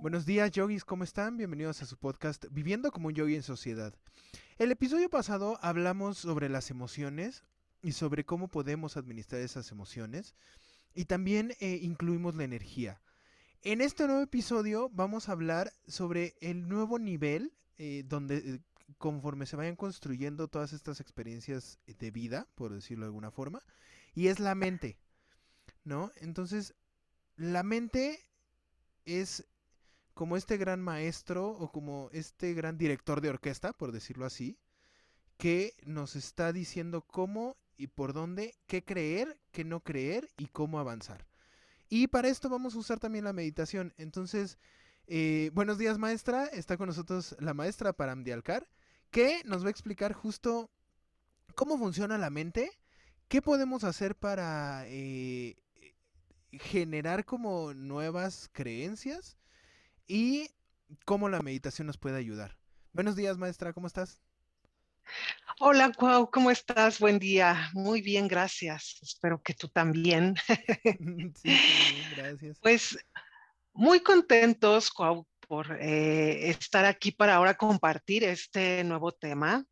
Buenos días, yogis, ¿cómo están? Bienvenidos a su podcast Viviendo como un yogi en sociedad. El episodio pasado hablamos sobre las emociones y sobre cómo podemos administrar esas emociones y también eh, incluimos la energía. En este nuevo episodio vamos a hablar sobre el nuevo nivel eh, donde eh, conforme se vayan construyendo todas estas experiencias de vida, por decirlo de alguna forma, y es la mente, ¿no? Entonces, la mente es como este gran maestro o como este gran director de orquesta, por decirlo así, que nos está diciendo cómo y por dónde, qué creer, qué no creer y cómo avanzar. Y para esto vamos a usar también la meditación. Entonces, eh, buenos días maestra, está con nosotros la maestra Param Dialcar, que nos va a explicar justo cómo funciona la mente, qué podemos hacer para eh, generar como nuevas creencias y cómo la meditación nos puede ayudar. Buenos días, maestra, ¿cómo estás? Hola, Cuau, ¿cómo estás? Buen día. Muy bien, gracias. Espero que tú también. sí, gracias. Pues muy contentos, Cuau, por eh, estar aquí para ahora compartir este nuevo tema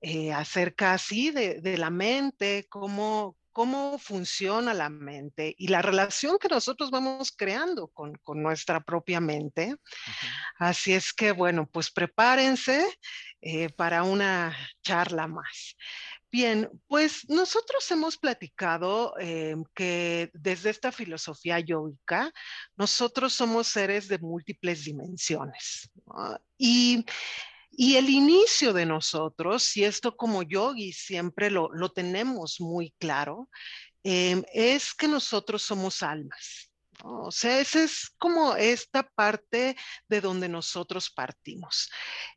eh, acerca así de, de, la mente, cómo, cómo funciona la mente y la relación que nosotros vamos creando con, nuestra propia mente. Así es que, bueno, pues prepárense eh, para una charla más. Bien, pues nosotros hemos platicado eh, que desde esta filosofía yoica, nosotros somos seres de múltiples dimensiones. Y el inicio de nosotros, y esto como yogi siempre lo, tenemos muy claro, em, es que nosotros somos almas. O sea, esa es como esta parte de donde nosotros partimos.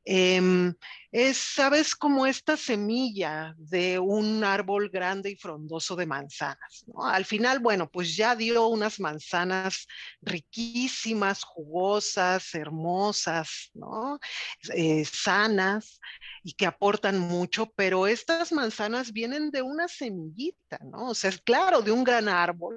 Em, es, sabes, como esta semilla de un árbol grande y frondoso de manzanas. Al final, bueno, pues ya dio unas manzanas riquísimas, jugosas, hermosas, ¿no? Eh, sanas y que aportan mucho, pero estas manzanas vienen de una semillita, ¿no? O sea, es claro, de un gran árbol,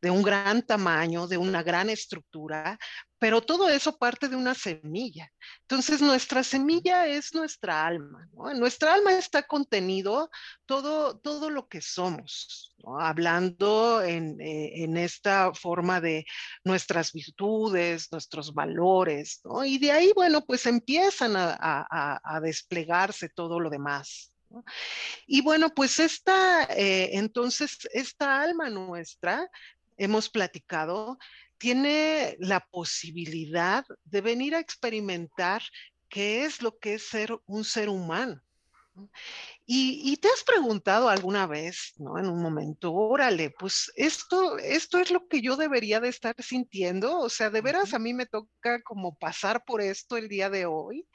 de un gran tamaño, de una gran estructura, pero todo eso parte de una semilla. Entonces, nuestra semilla es nuestra alma. En nuestra alma está contenido todo, todo lo que somos, hablando en, eh, en, esta forma de nuestras virtudes, nuestros valores, y de ahí, bueno, pues empiezan a desplegarse todo lo demás. Y bueno, pues esta, eh, entonces, esta alma nuestra, hemos platicado, tiene la posibilidad de venir a experimentar qué es lo que es ser un ser humano. Y, te has preguntado alguna vez, ¿no? En un momento, órale, pues esto, esto es lo que yo debería de estar sintiendo. O sea, de veras a mí me toca como pasar por esto el día de hoy.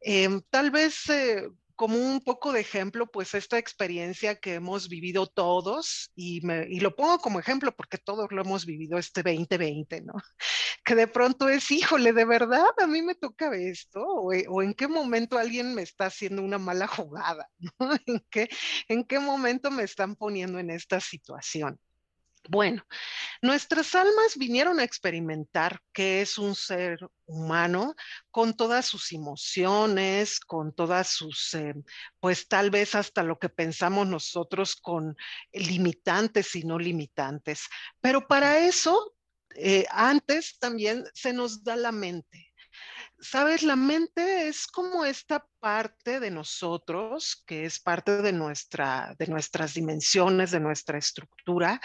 Em, tal vez eh, como un poco de ejemplo, pues esta experiencia que hemos vivido todos, y, lo pongo como ejemplo porque todos lo hemos vivido este 2020, ¿no? Que de pronto es, híjole, de verdad, a mí me toca esto, o, o en qué momento alguien me está haciendo una mala jugada. ¿En qué, ¿En qué momento me están poniendo en esta situación? Bueno, nuestras almas vinieron a experimentar que es un ser humano con todas sus emociones, con todas sus, eh, pues tal vez hasta lo que pensamos nosotros con limitantes y no limitantes. Pero para eso, eh, antes también se nos da la mente. Sabes, la mente es como esta parte de nosotros, que es parte de, nuestra, de nuestras dimensiones, de nuestra estructura,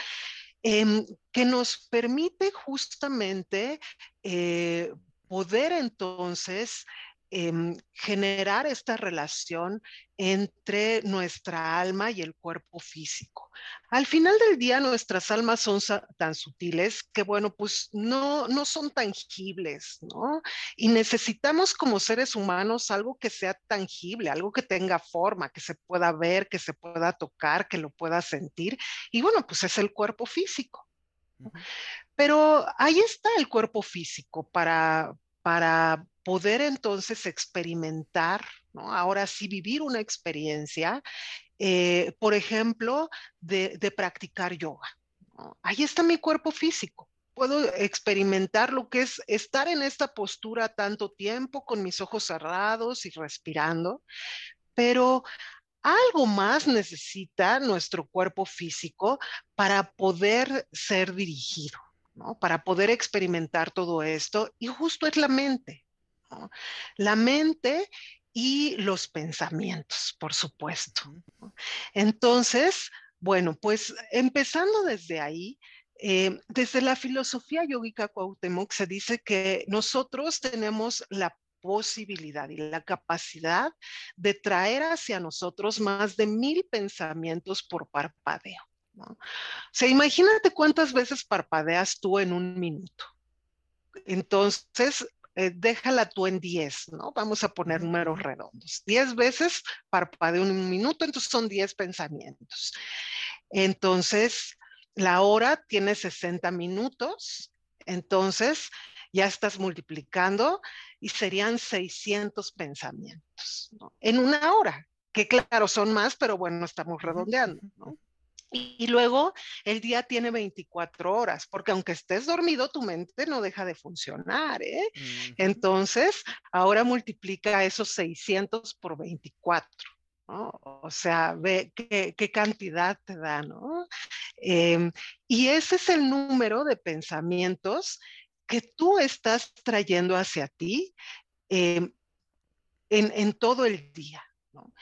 Em, que nos permite justamente eh, poder entonces em, generar esta relación entre nuestra alma y el cuerpo físico. Al final del día, nuestras almas son tan sutiles que, bueno, pues no, no son tangibles, ¿no? Y necesitamos como seres humanos algo que sea tangible, algo que tenga forma, que se pueda ver, que se pueda tocar, que lo pueda sentir. Y bueno, pues es el cuerpo físico. Pero ahí está el cuerpo físico para, para poder entonces experimentar, ¿no? ahora sí vivir una experiencia eh, por ejemplo, de, practicar yoga. Ahí está mi cuerpo físico. Puedo experimentar lo que es estar en esta postura tanto tiempo con mis ojos cerrados y respirando, pero algo más necesita nuestro cuerpo físico para poder ser dirigido, para poder experimentar todo esto. Y justo es la mente. La mente y los pensamientos, por supuesto. Entonces, bueno, pues empezando desde ahí, eh, desde la filosofía yogica Cuauhtémoc se dice que nosotros tenemos la posibilidad y la capacidad de traer hacia nosotros más de mil pensamientos por parpadeo. O sea, imagínate cuántas veces parpadeas tú en un minuto. Entonces, eh, déjala tú en 10, ¿no? Vamos a poner números redondos. 10 veces parpadeo en un minuto, entonces son 10 pensamientos. Entonces, la hora tiene 60 minutos, entonces ya estás multiplicando y serían 600 pensamientos ¿no? en una hora, que claro, son más, pero bueno, estamos redondeando, ¿no? Y, luego el día tiene 24 horas, porque aunque estés dormido, tu mente no deja de funcionar. ¿eh? Entonces, ahora multiplica esos 600 por 24. ¿no? O sea, ve qué, cantidad te da, ¿no? Em, y ese es el número de pensamientos que tú estás trayendo hacia ti em, en, en, todo el día. ¿no?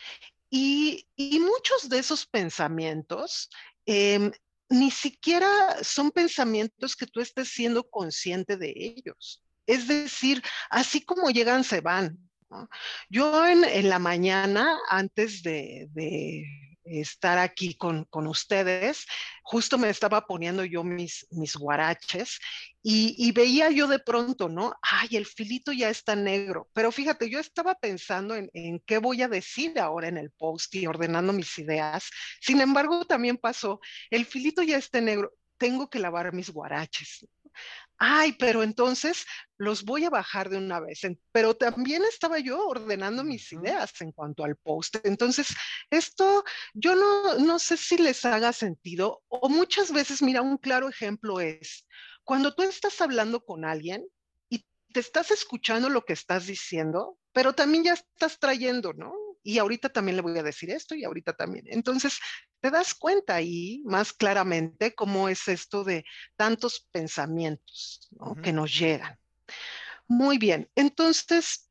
Y, muchos de esos pensamientos em, ni siquiera son pensamientos que tú estés siendo consciente de ellos. Es decir, así como llegan, se van. Yo en, la mañana, antes de estar aquí con, ustedes. Justo me estaba poniendo yo mis, mis guaraches y, veía yo de pronto, ¿no? Ay, el filito ya está negro. Pero fíjate, yo estaba pensando en, en qué voy a decir ahora en el post y ordenando mis ideas. Sin embargo, también pasó, el filito ya está negro, tengo que lavar mis guaraches ay, pero entonces los voy a bajar de una vez. Pero también estaba yo ordenando mis ideas en cuanto al post. Entonces, esto yo no, no sé si les haga sentido o muchas veces, mira, un claro ejemplo es cuando tú estás hablando con alguien y te estás escuchando lo que estás diciendo, pero también ya estás trayendo, ¿no? Y ahorita también le voy a decir esto y ahorita también. Entonces, te das cuenta ahí más claramente cómo es esto de tantos pensamientos que nos llegan. Muy bien, entonces,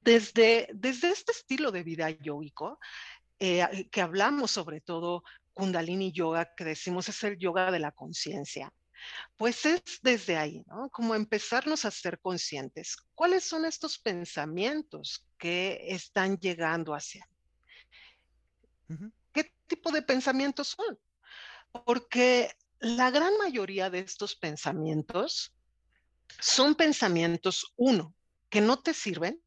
desde, desde este estilo de vida yoico, eh, que hablamos sobre todo Kundalini Yoga, que decimos es el yoga de la conciencia, pues es desde ahí, ¿no? Como empezarnos a ser conscientes. ¿Cuáles son estos pensamientos que están llegando hacia ¿Qué tipo de pensamientos son? Porque la gran mayoría de estos pensamientos son pensamientos, uno, que no te sirven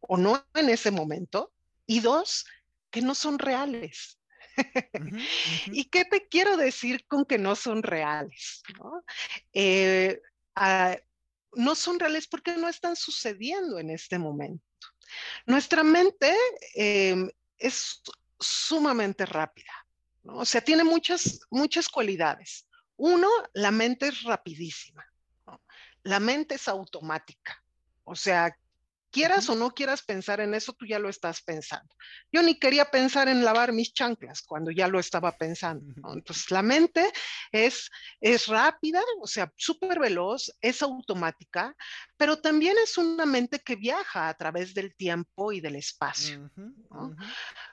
o no en ese momento, y dos, que no son reales. ¿Y qué te quiero decir con que no son reales? ¿no? Eh, ah, no son reales porque no están sucediendo en este momento. Nuestra mente em, es sumamente rápida, o sea, tiene muchas, muchas cualidades. Uno, la mente es rapidísima, la mente es automática, o sea, quieras o no quieras pensar en eso, tú ya lo estás pensando. Yo ni quería pensar en lavar mis chanclas cuando ya lo estaba pensando. Entonces, la mente es, es rápida, o sea, súper veloz, es automática, pero también es una mente que viaja a través del tiempo y del espacio.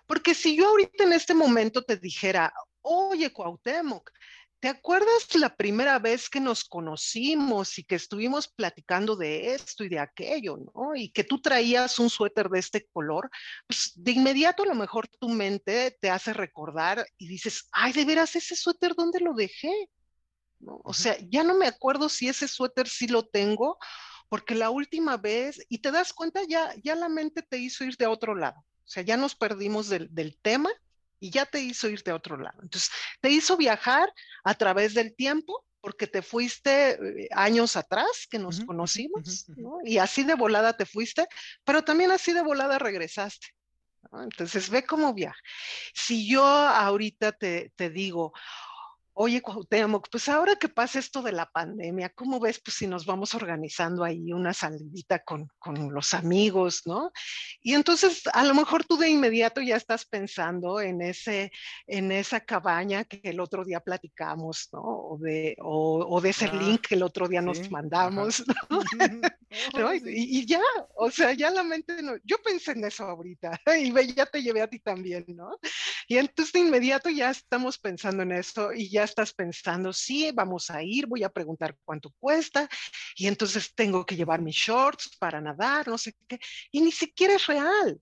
Porque si yo ahorita en este momento te dijera, oye, Cuauhtémoc, ¿Te acuerdas la primera vez que nos conocimos y que estuvimos platicando de esto y de aquello, ¿no? Y que tú traías un suéter de este color, pues de inmediato a lo mejor tu mente te hace recordar y dices, ay, de veras, ese suéter, ¿dónde lo dejé? ¿No? O sea, ya no me acuerdo si ese suéter sí lo tengo, porque la última vez, y te das cuenta, ya, ya la mente te hizo ir de otro lado. O sea, ya nos perdimos del, del tema y ya te hizo irte a otro lado. Entonces, te hizo viajar a través del tiempo porque te fuiste eh, años atrás que nos conocimos, ¿no? Y así de volada te fuiste, pero también así de volada regresaste. Entonces, ve cómo viaja. Si yo ahorita te, te digo, Oye, Cuauhtémoc, pues ahora que pasa esto de la pandemia, ¿cómo ves pues si nos vamos organizando ahí una salidita con, con, los amigos, ¿no? Y entonces a lo mejor tú de inmediato ya estás pensando en, ese, en esa cabaña que el otro día platicamos, ¿no? O de, o, o de ese ah, link que el otro día sí, nos mandamos, ¿no? ¿No? Y, y, ya, o sea, ya la mente, no, yo pensé en eso ahorita y ya te llevé a ti también, ¿no? Y entonces de inmediato ya estamos pensando en eso y ya estás pensando, sí, vamos a ir, voy a preguntar cuánto cuesta y entonces tengo que llevar mis shorts para nadar, no sé qué, y ni siquiera es real,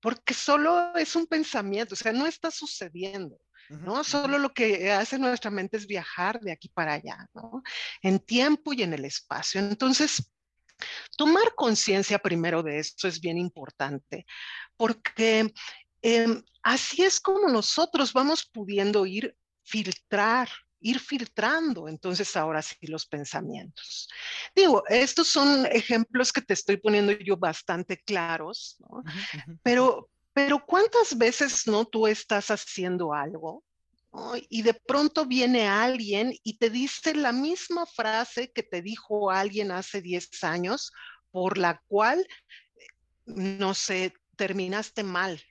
porque solo es un pensamiento, o sea, no está sucediendo. ¿no? Solo lo que hace nuestra mente es viajar de aquí para allá, ¿no? En tiempo y en el espacio. Entonces, tomar conciencia primero de esto es bien importante, porque eh, así es como nosotros vamos pudiendo ir filtrar, ir filtrando entonces ahora sí los pensamientos. Digo, estos son ejemplos que te estoy poniendo yo bastante claros, ¿no? Pero, pero ¿cuántas veces no tú estás haciendo algo y de pronto viene alguien y te dice la misma frase que te dijo alguien hace 10 años por la cual, no sé, terminaste mal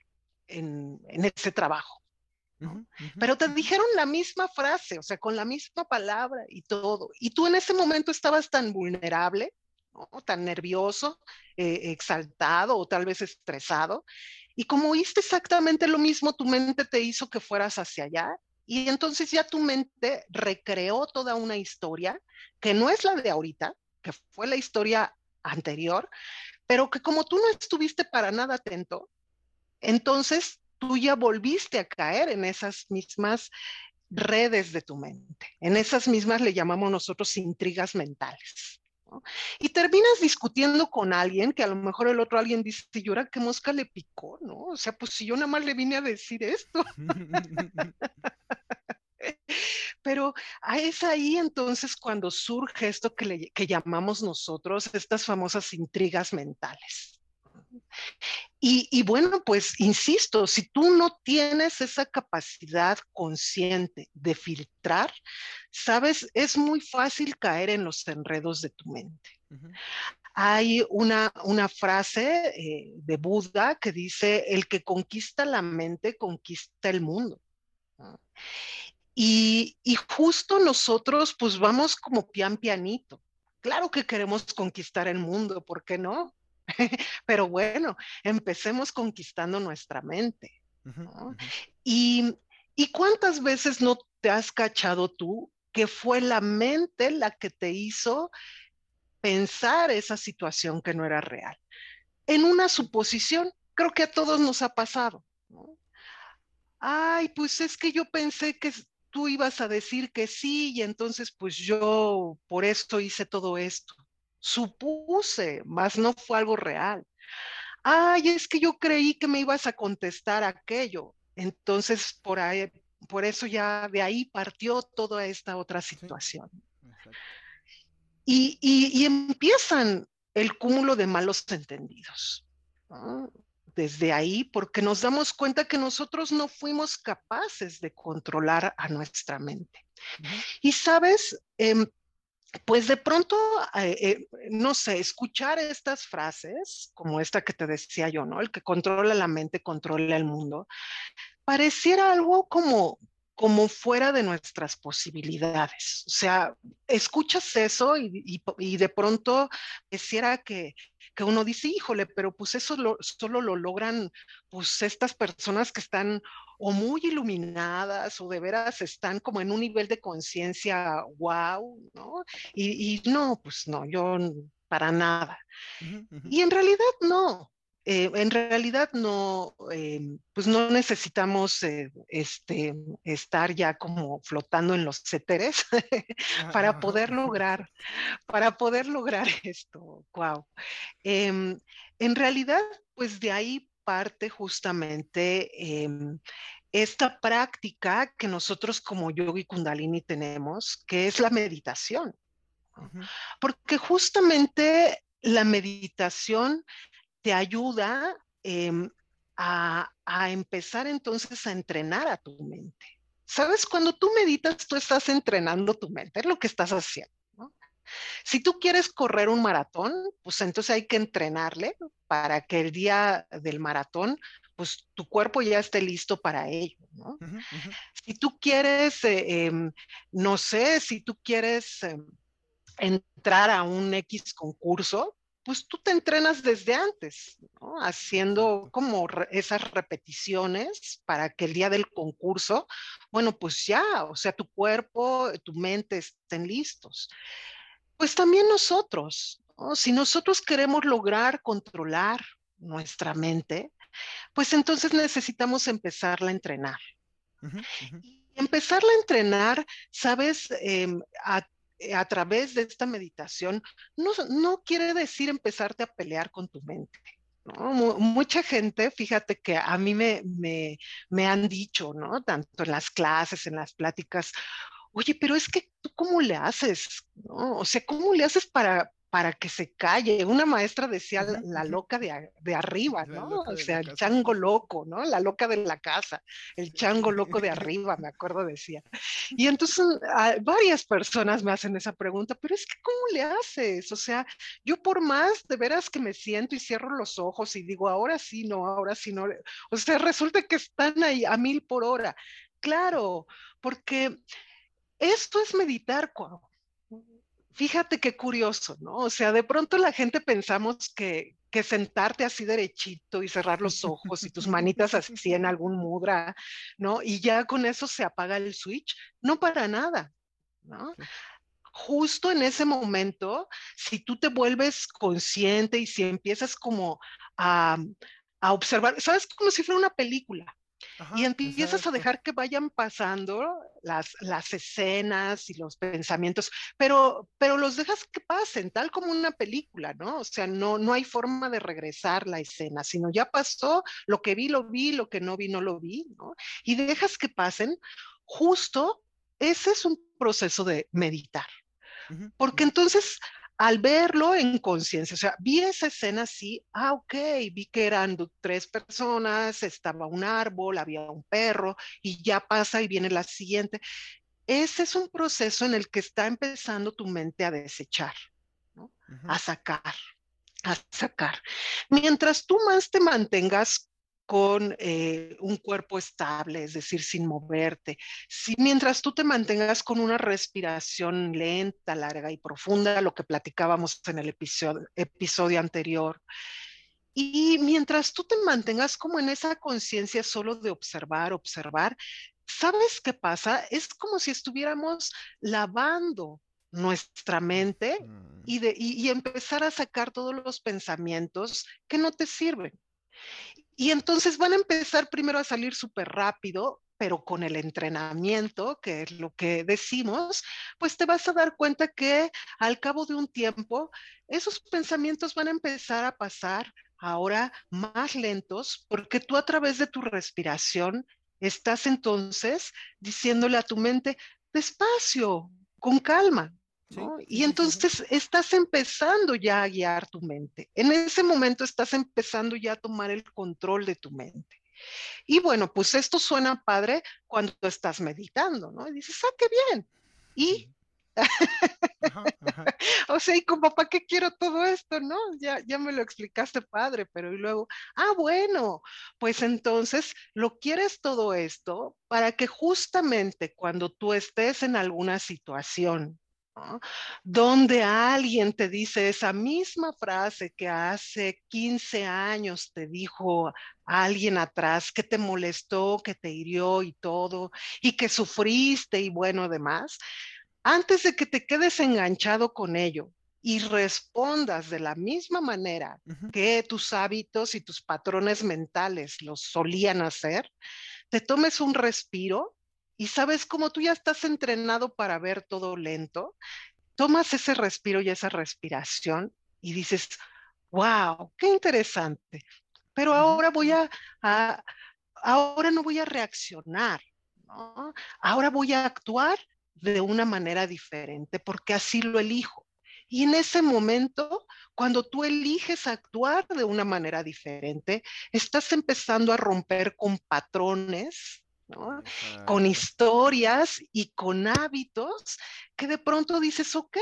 en, en ese trabajo? Pero te dijeron la misma frase, o sea, con la misma palabra y todo. Y tú en ese momento estabas tan vulnerable, ¿no? tan nervioso, eh, exaltado o tal vez estresado. Y como oíste exactamente lo mismo, tu mente te hizo que fueras hacia allá. Y entonces ya tu mente recreó toda una historia que no es la de ahorita, que fue la historia anterior, pero que como tú no estuviste para nada atento, entonces tú ya volviste a caer en esas mismas redes de tu mente. En esas mismas le llamamos nosotros intrigas mentales. Y terminas discutiendo con alguien que a lo mejor el otro alguien dice, ¿y ahora qué mosca le picó? ¿no? O sea, pues si yo nada más le vine a decir esto. Pero es ahí entonces cuando surge esto que, le, que llamamos nosotros estas famosas intrigas mentales. Y, y, bueno, pues insisto, si tú no tienes esa capacidad consciente de filtrar, sabes, es muy fácil caer en los enredos de tu mente. Uh -huh. Hay una, una frase eh, de Buda que dice, el que conquista la mente conquista el mundo. Y, y justo nosotros pues vamos como pian pianito. Claro que queremos conquistar el mundo, ¿por qué no? Pero bueno, empecemos conquistando nuestra mente. ¿no? Uh -huh. y, ¿Y cuántas veces no te has cachado tú que fue la mente la que te hizo pensar esa situación que no era real? En una suposición, creo que a todos nos ha pasado. ¿no? Ay, pues es que yo pensé que tú ibas a decir que sí y entonces pues yo por esto hice todo esto supuse, mas no fue algo real. Ay, es que yo creí que me ibas a contestar aquello. Entonces, por ahí, por eso ya de ahí partió toda esta otra situación. Sí, y, y, y, empiezan el cúmulo de malos entendidos. ¿no? Desde ahí, porque nos damos cuenta que nosotros no fuimos capaces de controlar a nuestra mente. Uh -huh. Y sabes, eh, pues de pronto, eh, eh, no sé, escuchar estas frases, como esta que te decía yo, ¿no? El que controla la mente, controla el mundo, pareciera algo como, como fuera de nuestras posibilidades. O sea, escuchas eso y, y, y de pronto pareciera que, que, uno dice, híjole, pero pues eso lo, solo lo logran pues estas personas que están o muy iluminadas o de veras están como en un nivel de conciencia wow, ¿no? Y, y, no, pues no, yo para nada. Uh -huh, uh -huh. Y en realidad no. Eh, en realidad no, eh, pues no necesitamos eh, este, estar ya como flotando en los éteres para poder lograr, para poder lograr esto. Wow. Em, en realidad, pues de ahí parte justamente eh, esta práctica que nosotros como yogi kundalini tenemos, que es la meditación. Porque justamente la meditación te ayuda eh, a, a empezar entonces a entrenar a tu mente. ¿Sabes? Cuando tú meditas, tú estás entrenando tu mente, es lo que estás haciendo. Si tú quieres correr un maratón, pues entonces hay que entrenarle para que el día del maratón, pues tu cuerpo ya esté listo para ello. ¿no? Si tú quieres, eh, em, no sé, si tú quieres em, entrar a un X concurso, pues tú te entrenas desde antes, ¿no? haciendo como esas repeticiones para que el día del concurso, bueno, pues ya, o sea, tu cuerpo, tu mente estén listos. Pues también nosotros, si nosotros queremos lograr controlar nuestra mente, pues entonces necesitamos empezarla a entrenar. Empezarla a entrenar, sabes, em, a, través de esta meditación, no, quiere decir empezarte a pelear con tu mente. Mucha gente, fíjate que a mí me, me, me, han dicho, ¿no? Tanto en las clases, en las pláticas, oye, pero es que tú cómo le haces, ¿no? O sea, ¿cómo le haces para, para que se calle. Una maestra decía la, loca de, de arriba, ¿no? O sea, el chango loco, ¿no? La loca de la casa, el chango loco de arriba, me acuerdo decía. Y entonces varias personas me hacen esa pregunta, pero es que ¿cómo le haces? O sea, yo por más de veras que me siento y cierro los ojos y digo, ahora sí, no, ahora sí, no. O sea, resulta que están ahí a mil por hora. Claro, porque esto es meditar, Fíjate qué curioso, ¿no? O sea, de pronto la gente pensamos que, que sentarte así derechito y cerrar los ojos y tus manitas así en algún mudra, ¿no? Y ya con eso se apaga el switch. No para nada, ¿no? Justo en ese momento, si tú te vuelves consciente y si empiezas como a, a observar, ¿sabes? Como si fuera una película y empiezas a dejar que vayan pasando las, las escenas y los pensamientos, pero, pero los dejas que pasen, tal como una película, ¿no? O sea, no, no hay forma de regresar la escena, sino ya pasó, lo que vi, lo vi, lo que no vi, no lo vi, ¿no? Y dejas que pasen, justo ese es un proceso de meditar. Porque entonces al verlo en conciencia, o sea, vi esa escena así, ah, ok, vi que eran tres personas, estaba un árbol, había un perro y ya pasa y viene la siguiente. Ese es un proceso en el que está empezando tu mente a desechar, a sacar, a sacar. Mientras tú más te mantengas con eh, un cuerpo estable, es decir, sin moverte. Si, mientras tú te mantengas con una respiración lenta, larga y profunda, lo que platicábamos en el episodio, episodio anterior, y mientras tú te mantengas como en esa conciencia solo de observar, observar, ¿sabes qué pasa? Es como si estuviéramos lavando nuestra mente mm. y, de, y empezar a sacar todos los pensamientos que no te sirven. Y entonces van a empezar primero a salir súper rápido, pero con el entrenamiento, que es lo que decimos, pues te vas a dar cuenta que al cabo de un tiempo, esos pensamientos van a empezar a pasar ahora más lentos, porque tú a través de tu respiración estás entonces diciéndole a tu mente, despacio, con calma, y entonces estás empezando ya a guiar tu mente. En ese momento estás empezando ya a tomar el control de tu mente. Y bueno, pues esto suena padre cuando estás meditando, ¿no? Y dices, ah, qué bien. Y, o sea, ¿y como para qué quiero todo esto? No, ya, ya me lo explicaste padre, pero y luego, ah, bueno, pues entonces lo quieres todo esto para que justamente cuando tú estés en alguna situación donde alguien te dice esa misma frase que hace 15 años te dijo alguien atrás que te molestó, que te hirió y todo, y que sufriste y bueno, demás, antes de que te quedes enganchado con ello y respondas de la misma manera que tus hábitos y tus patrones mentales los solían hacer, te tomes un respiro y sabes, como tú ya estás entrenado para ver todo lento, tomas ese respiro y esa respiración y dices, wow, qué interesante. Pero ahora voy a, ahora no voy a reaccionar, ahora voy a actuar de una manera diferente porque así lo elijo. Y en ese momento, cuando tú eliges actuar de una manera diferente, estás empezando a romper con patrones, ¿no? con historias y con hábitos que de pronto dices, ok,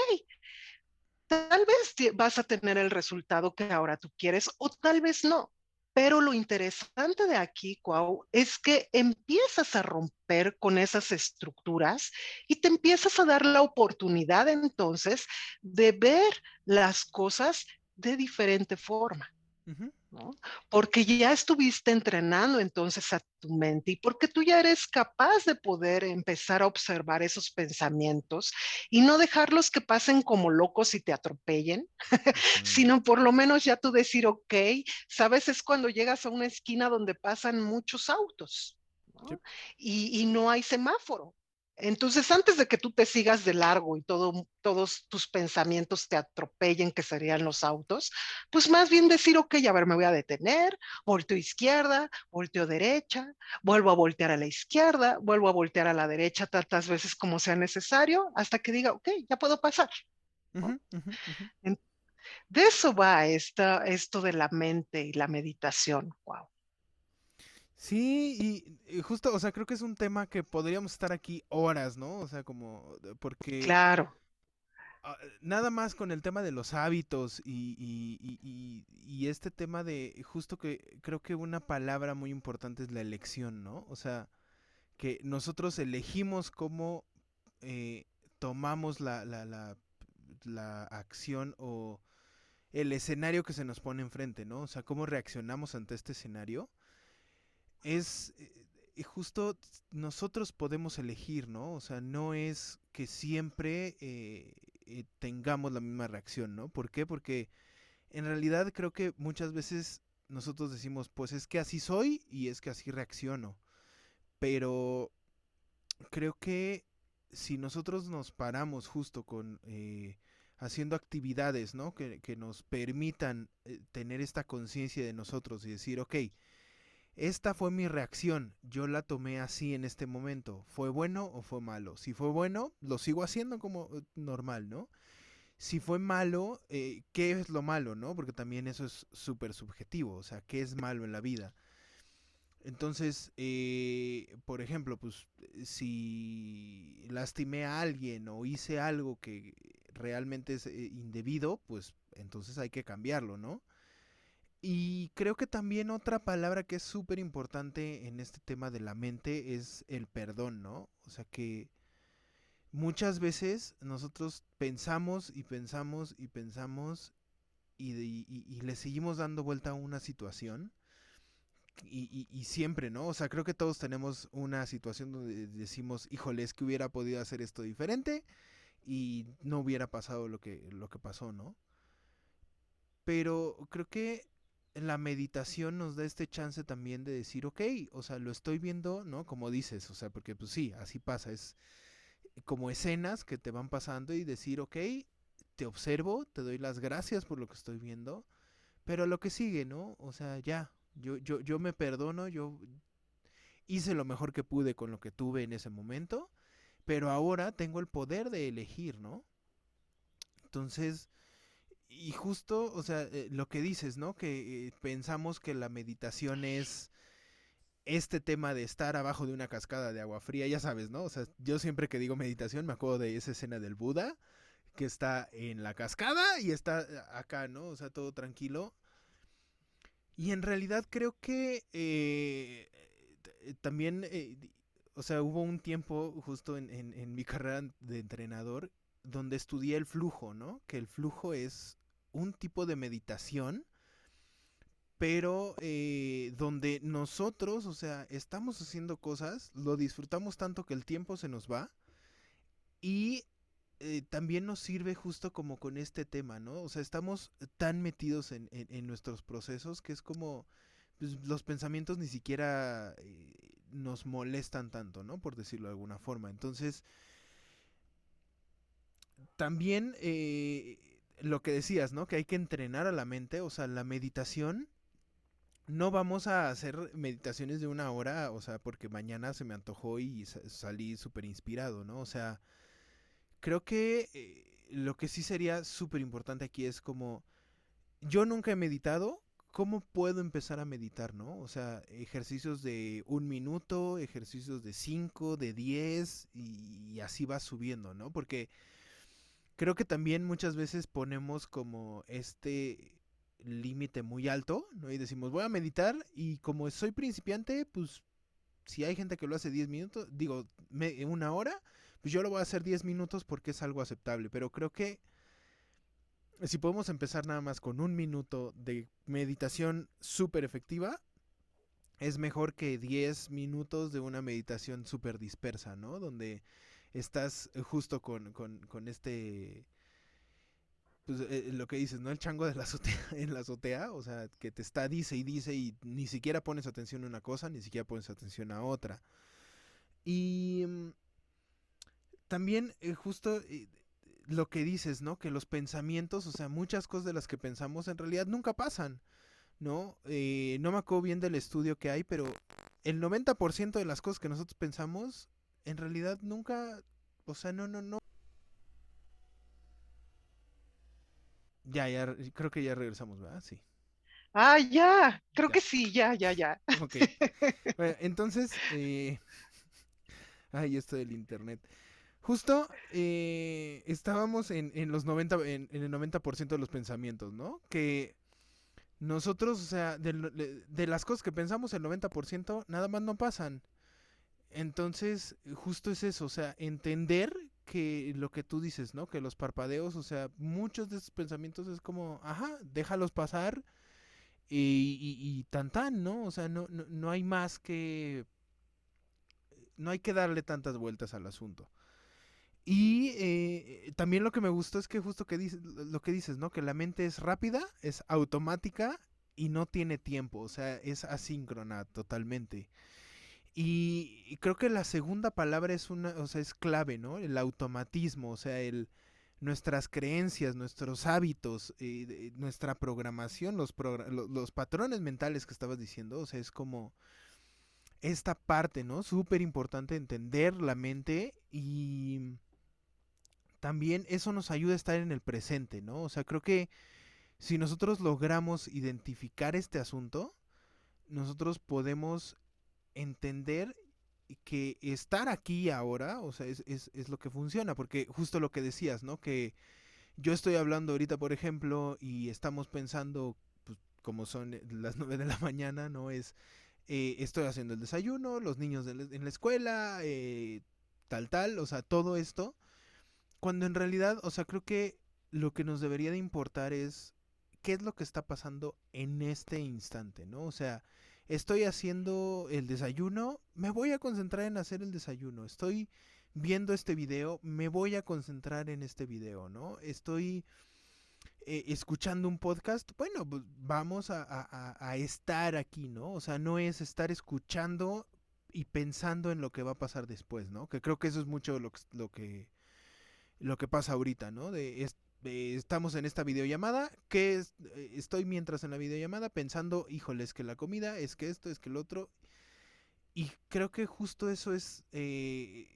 tal vez vas a tener el resultado que ahora tú quieres o tal vez no. Pero lo interesante de aquí, Cuau, es que empiezas a romper con esas estructuras y te empiezas a dar la oportunidad entonces de ver las cosas de diferente forma. Porque ya estuviste entrenando entonces a tu mente y porque tú ya eres capaz de poder empezar a observar esos pensamientos y no dejarlos que pasen como locos y te atropellen, sino por lo menos ya tú decir, ok, sabes, es cuando llegas a una esquina donde pasan muchos autos. y, no hay semáforo. Entonces, antes de que tú te sigas de largo y todo, todos tus pensamientos te atropellen, que serían los autos, pues más bien decir, ok, a ver, me voy a detener, volteo izquierda, volteo derecha, vuelvo a voltear a la izquierda, vuelvo a voltear a la derecha tantas veces como sea necesario, hasta que diga, ok, ya puedo pasar. De eso va esta, esto de la mente y la meditación. Wow. Sí, y, justo, o sea, creo que es un tema que podríamos estar aquí horas, ¿no? O sea, como, porque... Claro. Ah, nada más con el tema de los hábitos y, y, y, este tema de, justo que creo que una palabra muy importante es la elección, ¿no? O sea, que nosotros elegimos cómo eh, tomamos la, la, la, la acción o el escenario que se nos pone enfrente, ¿no? O sea, cómo reaccionamos ante este escenario es eh, justo nosotros podemos elegir, ¿no? O sea, no es que siempre eh, eh, tengamos la misma reacción, ¿no? ¿Por qué? Porque en realidad creo que muchas veces nosotros decimos, pues es que así soy y es que así reacciono. Pero creo que si nosotros nos paramos justo con haciendo actividades, ¿no? Que, que nos permitan tener esta conciencia de nosotros y decir, ok, esta fue mi reacción, yo la tomé así en este momento. ¿Fue bueno o fue malo? Si fue bueno, lo sigo haciendo como eh, normal, ¿no? Si fue malo, eh, ¿qué es lo malo, no? Porque también eso es súper subjetivo, o sea, ¿qué es malo en la vida? Entonces, eh, por ejemplo, pues si lastimé a alguien o hice algo que realmente es indebido, pues entonces hay que cambiarlo, ¿no? Y creo que también otra palabra que es súper importante en este tema de la mente es el perdón, ¿no? O sea que muchas veces nosotros pensamos y pensamos y pensamos y, le seguimos dando vuelta a una situación. Y, y, siempre, ¿no? O sea, creo que todos tenemos una situación donde decimos, híjole, es que hubiera podido hacer esto diferente y no hubiera pasado lo que, lo que pasó, ¿no? Pero creo que la meditación nos da este chance también de decir, ok, o sea, lo estoy viendo, ¿no? Como dices, o sea, porque pues sí, así pasa, es como escenas que te van pasando y decir, ok, te observo, te doy las gracias por lo que estoy viendo, pero lo que sigue, ¿no? O sea, ya, yo, yo, yo me perdono, yo hice lo mejor que pude con lo que tuve en ese momento, pero ahora tengo el poder de elegir, ¿no? Entonces, y justo, o sea, eh, lo que dices, ¿no? Que eh, pensamos que la meditación es este tema de estar abajo de una cascada de agua fría, ya sabes, ¿no? O sea, yo siempre que digo meditación me acuerdo de esa escena del Buda, que está en la cascada y está eh, acá, ¿no? O sea, todo tranquilo. Y en realidad creo que también, o sea, hubo un tiempo justo en, en mi carrera de entrenador donde estudié el flujo, ¿no? Que el flujo es un tipo de meditación, pero eh, donde nosotros, o sea, estamos haciendo cosas, lo disfrutamos tanto que el tiempo se nos va y eh, también nos sirve justo como con este tema, ¿no? O sea, estamos tan metidos en, nuestros procesos que es como pues, los pensamientos ni siquiera eh, nos molestan tanto, ¿no? Por decirlo de alguna forma. Entonces, también lo que decías, ¿no? Que hay que entrenar a la mente, o sea, la meditación. No vamos a hacer meditaciones de una hora, o sea, porque mañana se me antojó y salí súper inspirado, ¿no? O sea, creo que eh, lo que sí sería súper importante aquí es como, yo nunca he meditado, ¿cómo puedo empezar a meditar, no? O sea, ejercicios de un minuto, ejercicios de cinco, de diez, y, así va subiendo, ¿no? Porque creo que también muchas veces ponemos como este límite muy alto, ¿no? Y decimos, voy a meditar y como soy principiante, pues si hay gente que lo hace 10 minutos, digo, una hora, pues yo lo voy a hacer 10 minutos porque es algo aceptable, pero creo que si podemos empezar nada más con un minuto de meditación súper efectiva, es mejor que 10 minutos de una meditación súper dispersa, ¿no? Donde estás justo con, con, este... Pues eh, lo que dices, ¿no? El chango de la azotea, en la azotea, o sea, que te está dice y dice y ni siquiera pones atención a una cosa, ni siquiera pones atención a otra. Y mm, también eh, justo eh, lo que dices, ¿no? Que los pensamientos, o sea, muchas cosas de las que pensamos en realidad nunca pasan, ¿no? Eh, no me acuerdo bien del estudio que hay, pero el 90% de las cosas que nosotros pensamos, en realidad nunca, o sea, no, no, no. Ya, ya, creo que ya regresamos, ¿verdad? Sí. Ah, ya, creo que sí, ya, ya, ya. Ok. Bueno, entonces, eh... ay, esto del internet. Justo eh, estábamos en, en, los 90, en, en el 90% de los pensamientos, ¿no? Que nosotros, o sea, de, de, las cosas que pensamos, el 90% nada más no pasan. Entonces, justo es eso, o sea, entender que lo que tú dices, ¿no? Que los parpadeos, o sea, muchos de esos pensamientos es como, ajá, déjalos pasar y, y, y tan tan, ¿no? O sea, no, no, no hay más que... No hay que darle tantas vueltas al asunto. Y eh, también lo que me gustó es que justo que dices, lo que dices, ¿no? Que la mente es rápida, es automática y no tiene tiempo, o sea, es asíncrona totalmente. Y, creo que la segunda palabra es una, o sea, es clave, ¿no? El automatismo, o sea, el nuestras creencias, nuestros hábitos, eh, nuestra programación, los, los patrones mentales que estabas diciendo, o sea, es como esta parte, ¿no? Súper importante entender la mente y también eso nos ayuda a estar en el presente, ¿no? O sea, creo que si nosotros logramos identificar este asunto, nosotros podemos entender que estar aquí ahora, o sea, es, es, es, lo que funciona, porque justo lo que decías, ¿no? Que yo estoy hablando ahorita, por ejemplo, y estamos pensando, pues, como son las nueve de la mañana, ¿no? Es, eh, estoy haciendo el desayuno, los niños en la escuela, eh, tal, tal, o sea, todo esto cuando en realidad, o sea, creo que lo que nos debería de importar es qué es lo que está pasando en este instante, ¿no? O sea, estoy haciendo el desayuno, me voy a concentrar en hacer el desayuno. Estoy viendo este video, me voy a concentrar en este video, ¿no? Estoy eh, escuchando un podcast, bueno, pues vamos a, estar aquí, ¿no? O sea, no es estar escuchando y pensando en lo que va a pasar después, ¿no? Que creo que eso es mucho lo, lo que lo que pasa ahorita, ¿no? De, estamos en esta videollamada, que es, eh, estoy mientras en la videollamada pensando, híjole, es que la comida, es que esto, es que el otro. Y creo que justo eso es eh,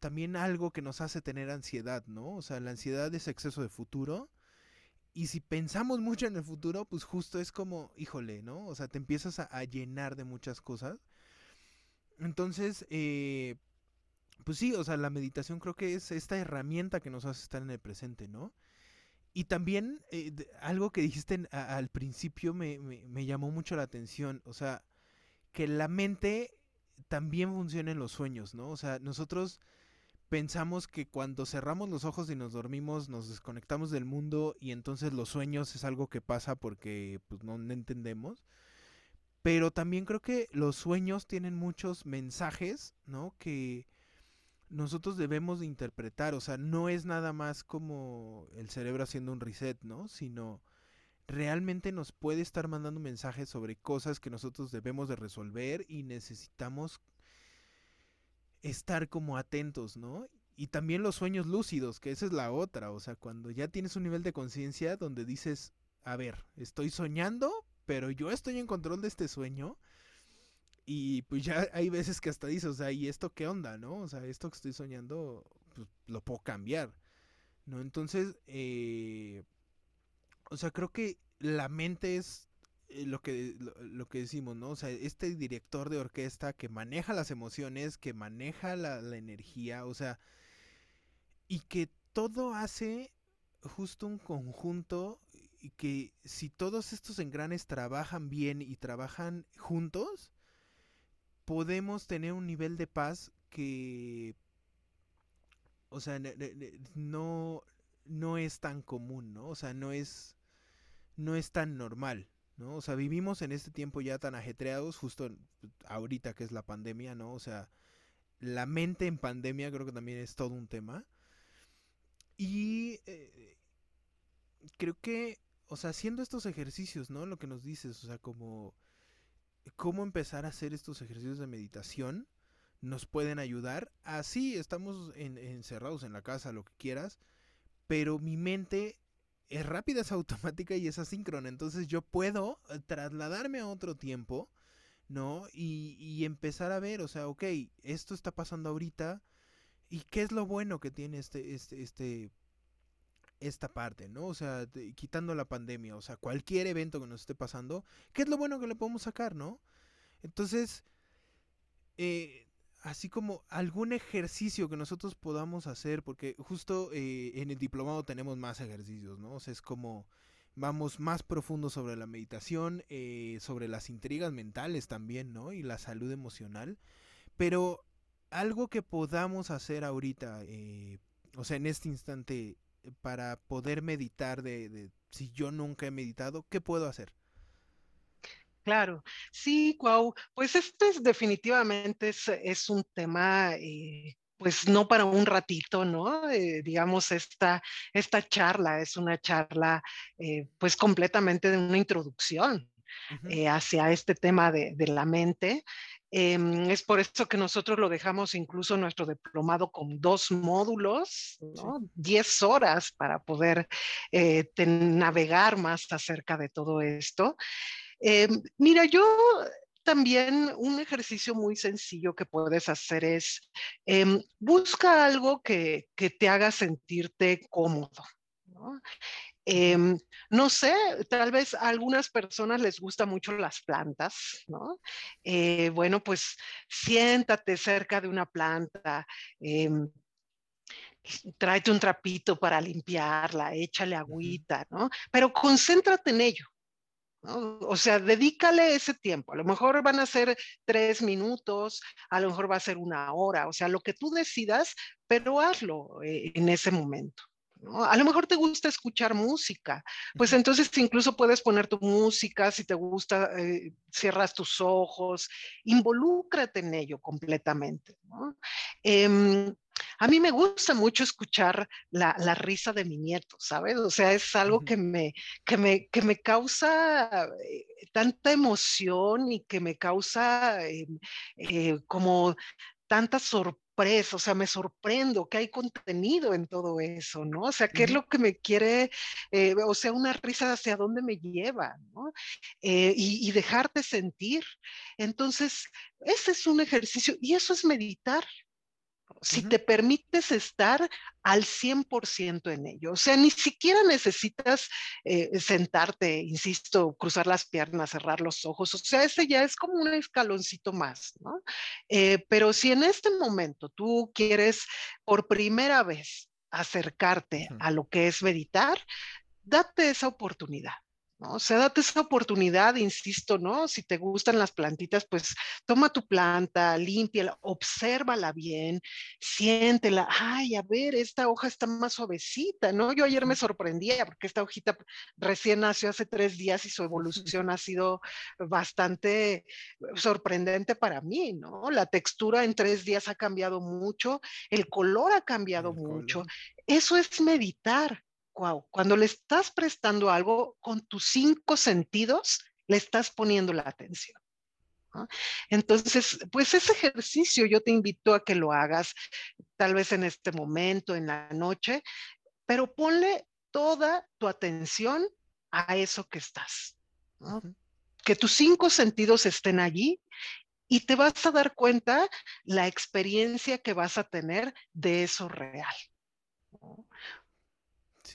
también algo que nos hace tener ansiedad, ¿no? O sea, la ansiedad es exceso de futuro. Y si pensamos mucho en el futuro, pues justo es como, híjole, ¿no? O sea, te empiezas a, a llenar de muchas cosas. Entonces, eh, pues sí, o sea, la meditación creo que es esta herramienta que nos hace estar en el presente, ¿no? Y también eh, algo que dijiste al principio me, me, llamó mucho la atención, o sea, que la mente también funciona en los sueños, ¿no? O sea, nosotros pensamos que cuando cerramos los ojos y nos dormimos nos desconectamos del mundo y entonces los sueños es algo que pasa porque pues no entendemos. Pero también creo que los sueños tienen muchos mensajes, ¿no? Que, nosotros debemos de interpretar, o sea, no es nada más como el cerebro haciendo un reset, ¿no? Sino realmente nos puede estar mandando mensajes sobre cosas que nosotros debemos de resolver y necesitamos estar como atentos, ¿no? Y también los sueños lúcidos, que esa es la otra, o sea, cuando ya tienes un nivel de conciencia donde dices, a ver, estoy soñando, pero yo estoy en control de este sueño y pues ya hay veces que hasta dices, o sea, ¿y esto qué onda, no? O sea, esto que estoy soñando, pues lo puedo cambiar, ¿no? Entonces, eh, o sea, creo que la mente es eh, lo que, lo, que decimos, ¿no? O sea, este director de orquesta que maneja las emociones, que maneja la, la energía, o sea, y que todo hace justo un conjunto y que si todos estos engranes trabajan bien y trabajan juntos, podemos tener un nivel de paz que, o sea, no, no es tan común, ¿no? O sea, no es, no es tan normal, ¿no? O sea, vivimos en este tiempo ya tan ajetreados, justo ahorita que es la pandemia, ¿no? O sea, la mente en pandemia creo que también es todo un tema. Y eh, creo que, o sea, haciendo estos ejercicios, ¿no? Lo que nos dices, o sea, como cómo empezar a hacer estos ejercicios de meditación nos pueden ayudar. Así estamos encerrados en la casa, lo que quieras, pero mi mente es rápida, es automática y es asíncrona. Entonces yo puedo eh, trasladarme a otro tiempo, ¿no? Y, empezar a ver, o sea, ok, esto está pasando ahorita. ¿Y qué es lo bueno que tiene este, este, este, esta parte, ¿no? O sea, quitando la pandemia, o sea, cualquier evento que nos esté pasando, ¿qué es lo bueno que le podemos sacar, ¿no? Entonces, eh, así como algún ejercicio que nosotros podamos hacer, porque justo eh, en el diplomado tenemos más ejercicios, ¿no? O sea, es como vamos más profundo sobre la meditación, eh, sobre las intrigas mentales también, ¿no? Y la salud emocional. Pero algo que podamos hacer ahorita, eh, o sea, en este instante, para poder meditar de, de si yo nunca he meditado, ¿qué puedo hacer? Claro, sí, Cuau, pues este es definitivamente es, un tema, eh, pues no para un ratito, ¿no? Eh, digamos, esta, esta charla es una charla, eh, pues completamente de una introducción hacia este tema de, la mente. Em, es por eso que nosotros lo dejamos incluso nuestro diplomado con dos módulos, ¿no? Diez horas para poder navegar más acerca de todo esto. Eh, mira, yo también un ejercicio muy sencillo que puedes hacer es em, busca algo que, te haga sentirte cómodo. ¿no? No sé, tal vez a algunas personas les gustan mucho las plantas, ¿no? Eh, bueno, pues siéntate cerca de una planta, em, tráete un trapito para limpiarla, échale agüita, ¿no? Pero concéntrate en ello. O sea, dedícale ese tiempo. A lo mejor van a ser tres minutos, a lo mejor va a ser una hora, o sea, lo que tú decidas, pero hazlo eh, en ese momento. A lo mejor te gusta escuchar música, pues entonces incluso puedes poner tu música, si te gusta, eh, cierras tus ojos, involúcrate en ello completamente. Em, a mí me gusta mucho escuchar la, risa de mi nieto, ¿sabes? O sea, es algo que me, que me, que me causa eh, tanta emoción y que me causa em, eh, como tanta sorpresa o sea, me sorprendo que hay contenido en todo eso, ¿no? O sea, ¿qué es lo que me quiere, eh, o sea, una risa hacia dónde me lleva, ¿no? Eh, y, y dejarte sentir. Entonces, ese es un ejercicio y eso es meditar, si te permites estar al 100% en ello. O sea, ni siquiera necesitas eh, sentarte, insisto, cruzar las piernas, cerrar los ojos. O sea, ese ya es como un escaloncito más, ¿no? Eh, pero si en este momento tú quieres por primera vez acercarte a lo que es meditar, date esa oportunidad. ¿No? O sea, date esa oportunidad, insisto, ¿no? Si te gustan las plantitas, pues toma tu planta, límpiala, obsérvala bien, siéntela. Ay, a ver, esta hoja está más suavecita, ¿no? Yo ayer me sorprendía porque esta hojita recién nació hace tres días y su evolución ha sido bastante sorprendente para mí, ¿no? La textura en tres días ha cambiado mucho, el color ha cambiado mucho. Eso es meditar cuando le estás prestando algo con tus cinco sentidos, le estás poniendo la atención. Entonces, pues ese ejercicio yo te invito a que lo hagas, tal vez en este momento, en la noche, pero ponle toda tu atención a eso que estás. Que tus cinco sentidos estén allí y te vas a dar cuenta la experiencia que vas a tener de eso real.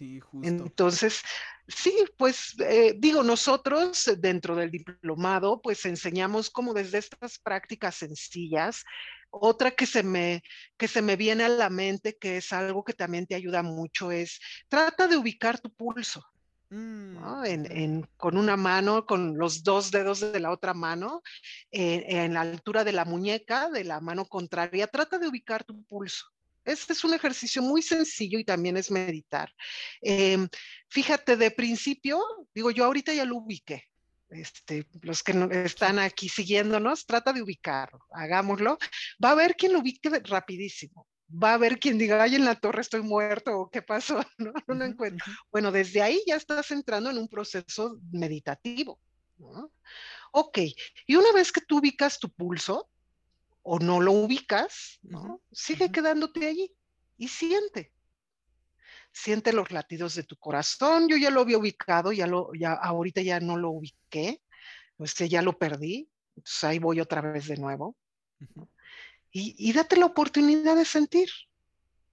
Sí, justo. Entonces, sí, pues eh, digo, nosotros dentro del diplomado, pues enseñamos como desde estas prácticas sencillas. Otra que se me, que se me viene a la mente, que es algo que también te ayuda mucho, es trata de ubicar tu pulso. ¿no? En, Mm, en, con una mano, con los dos dedos de la otra mano, eh, en la altura de la muñeca, de la mano contraria, trata de ubicar tu pulso. Este es un ejercicio muy sencillo y también es meditar. Eh, fíjate, de principio, digo, yo ahorita ya lo ubiqué. Este, los que están aquí siguiéndonos, trata de ubicarlo, hagámoslo. Va a haber quien lo ubique rapidísimo. Va a haber quien diga, ay, en la torre estoy muerto o qué pasó, no, no lo encuentro. Bueno, desde ahí ya estás entrando en un proceso meditativo. ¿no? Ok, y una vez que tú ubicas tu pulso, o no lo ubicas, ¿no? Sigue uh -huh. quedándote allí y siente. Siente los latidos de tu corazón. Yo ya lo había ubicado, ya lo, ya ahorita ya no lo ubiqué, o sea, ya lo perdí. Entonces ahí voy otra vez de nuevo. Uh -huh. y, y date la oportunidad de sentir,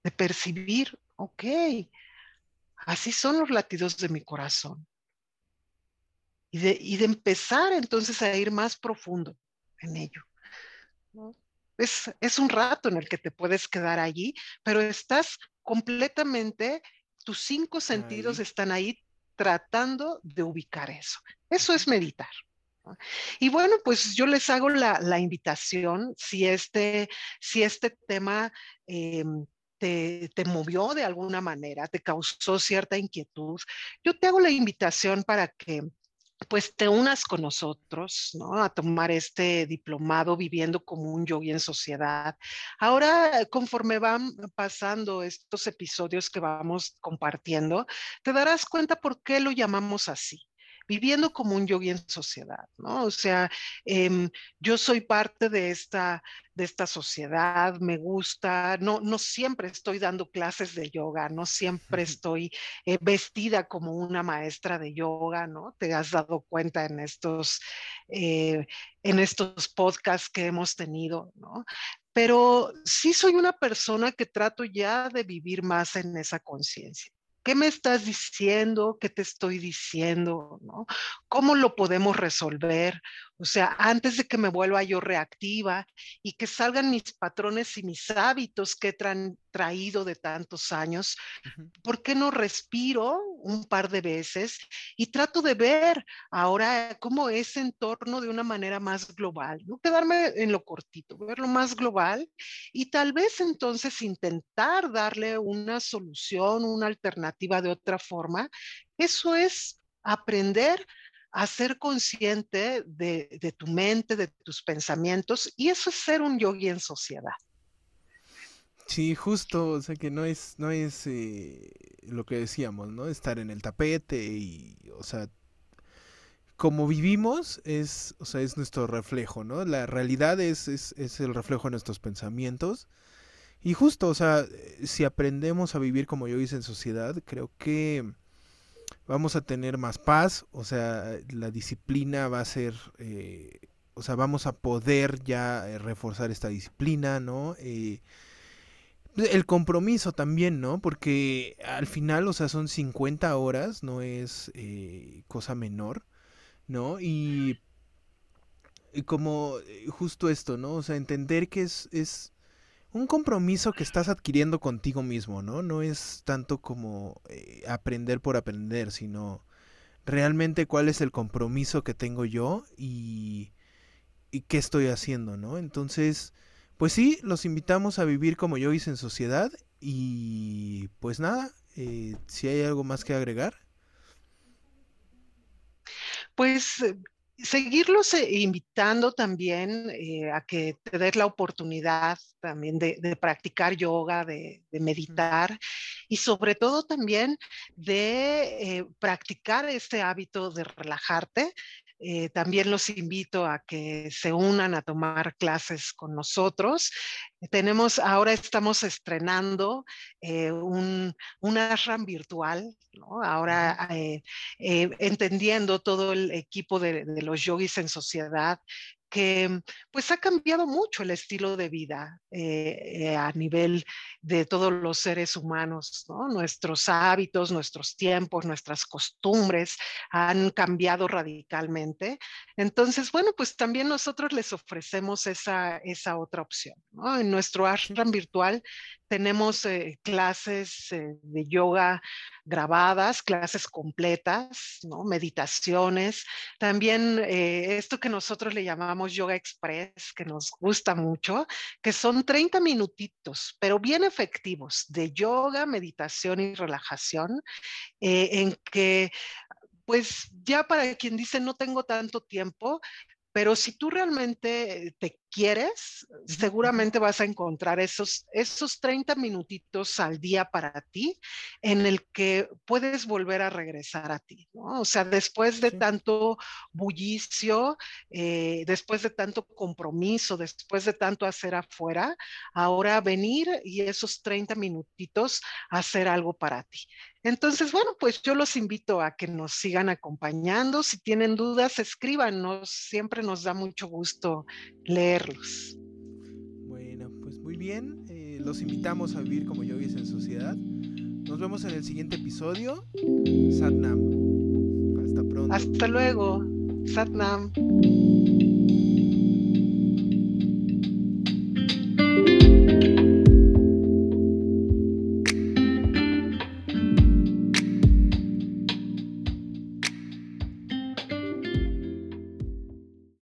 de percibir, ok, así son los latidos de mi corazón. Y de, y de empezar entonces a ir más profundo en ello. Es, es, un rato en el que te puedes quedar allí, pero estás completamente, tus cinco sentidos ahí. están ahí tratando de ubicar eso. Eso es meditar. Y bueno, pues yo les hago la, la invitación, si este, si este tema eh, te, te, movió de alguna manera, te causó cierta inquietud, yo te hago la invitación para que pues te unas con nosotros, ¿no? A tomar este diplomado viviendo como un yogi en sociedad. Ahora, conforme van pasando estos episodios que vamos compartiendo, te darás cuenta por qué lo llamamos así viviendo como un yogi en sociedad, ¿no? O sea, eh, yo soy parte de esta, de esta sociedad, me gusta, no, no siempre estoy dando clases de yoga, no siempre estoy eh, vestida como una maestra de yoga, ¿no? Te has dado cuenta en estos, eh, en estos podcasts que hemos tenido, ¿no? Pero sí soy una persona que trato ya de vivir más en esa conciencia. ¿Qué me estás diciendo? ¿Qué te estoy diciendo? ¿no? ¿Cómo lo podemos resolver? O sea, antes de que me vuelva yo reactiva y que salgan mis patrones y mis hábitos que he tra traído de tantos años, uh -huh. ¿por qué no respiro un par de veces y trato de ver ahora cómo ese entorno de una manera más global? No quedarme en lo cortito, verlo más global y tal vez entonces intentar darle una solución, una alternativa de otra forma. Eso es aprender a ser consciente de, de, tu mente, de tus pensamientos, y eso es ser un yogi en sociedad. Sí, justo, o sea que no es, no es eh, lo que decíamos, ¿no? Estar en el tapete y, o sea, como vivimos es, o sea, es nuestro reflejo, ¿no? La realidad es, es, es el reflejo de nuestros pensamientos. Y justo, o sea, si aprendemos a vivir como yogis en sociedad, creo que vamos a tener más paz, o sea, la disciplina va a ser, eh, o sea, vamos a poder ya eh, reforzar esta disciplina, ¿no? Eh, el compromiso también, ¿no? Porque al final, o sea, son 50 horas, no es eh, cosa menor, ¿no? Y, y, como justo esto, ¿no? O sea, entender que es, es un compromiso que estás adquiriendo contigo mismo, ¿no? No es tanto como eh, aprender por aprender, sino realmente cuál es el compromiso que tengo yo y, y qué estoy haciendo, ¿no? Entonces, pues sí, los invitamos a vivir como yo hice en sociedad y pues nada, eh, si hay algo más que agregar. Pues seguirlos eh, invitando también eh, a que te des la oportunidad también de, practicar yoga, de, meditar y sobre todo también de eh, practicar este hábito de relajarte. Eh, también los invito a que se unan a tomar clases con nosotros. Tenemos, ahora estamos estrenando eh, un, un ashram virtual, ¿no? ahora eh, entendiendo todo el equipo de, de, los yogis en sociedad que pues ha cambiado mucho el estilo de vida eh, a nivel de todos los seres humanos. Nuestros hábitos, nuestros tiempos, nuestras costumbres han cambiado radicalmente. Entonces, bueno, pues también nosotros les ofrecemos esa, esa otra opción. En nuestro ashram virtual tenemos eh, clases eh, de yoga grabadas, clases completas, ¿no? meditaciones. También eh, esto que nosotros le llamamos yoga express, que nos gusta mucho, que son 30 minutitos, pero bien efectivos, de yoga, meditación y relajación, en que pues ya para quien dice no tengo tanto tiempo, pero si tú realmente te quieres, seguramente vas a encontrar esos, esos 30 minutitos al día para ti en el que puedes volver a regresar a ti, ¿no? O sea, después de tanto bullicio, eh, después de tanto compromiso, después de tanto hacer afuera, ahora venir y esos 30 minutitos hacer algo para ti. Entonces, bueno, pues yo los invito a que nos sigan acompañando. Si tienen dudas, escríbanos. Siempre nos da mucho gusto leerlos. Bueno, pues muy bien. Eh, los invitamos a vivir como yogis en sociedad. Nos vemos en el siguiente episodio. Satnam. Hasta pronto. Hasta luego. Satnam.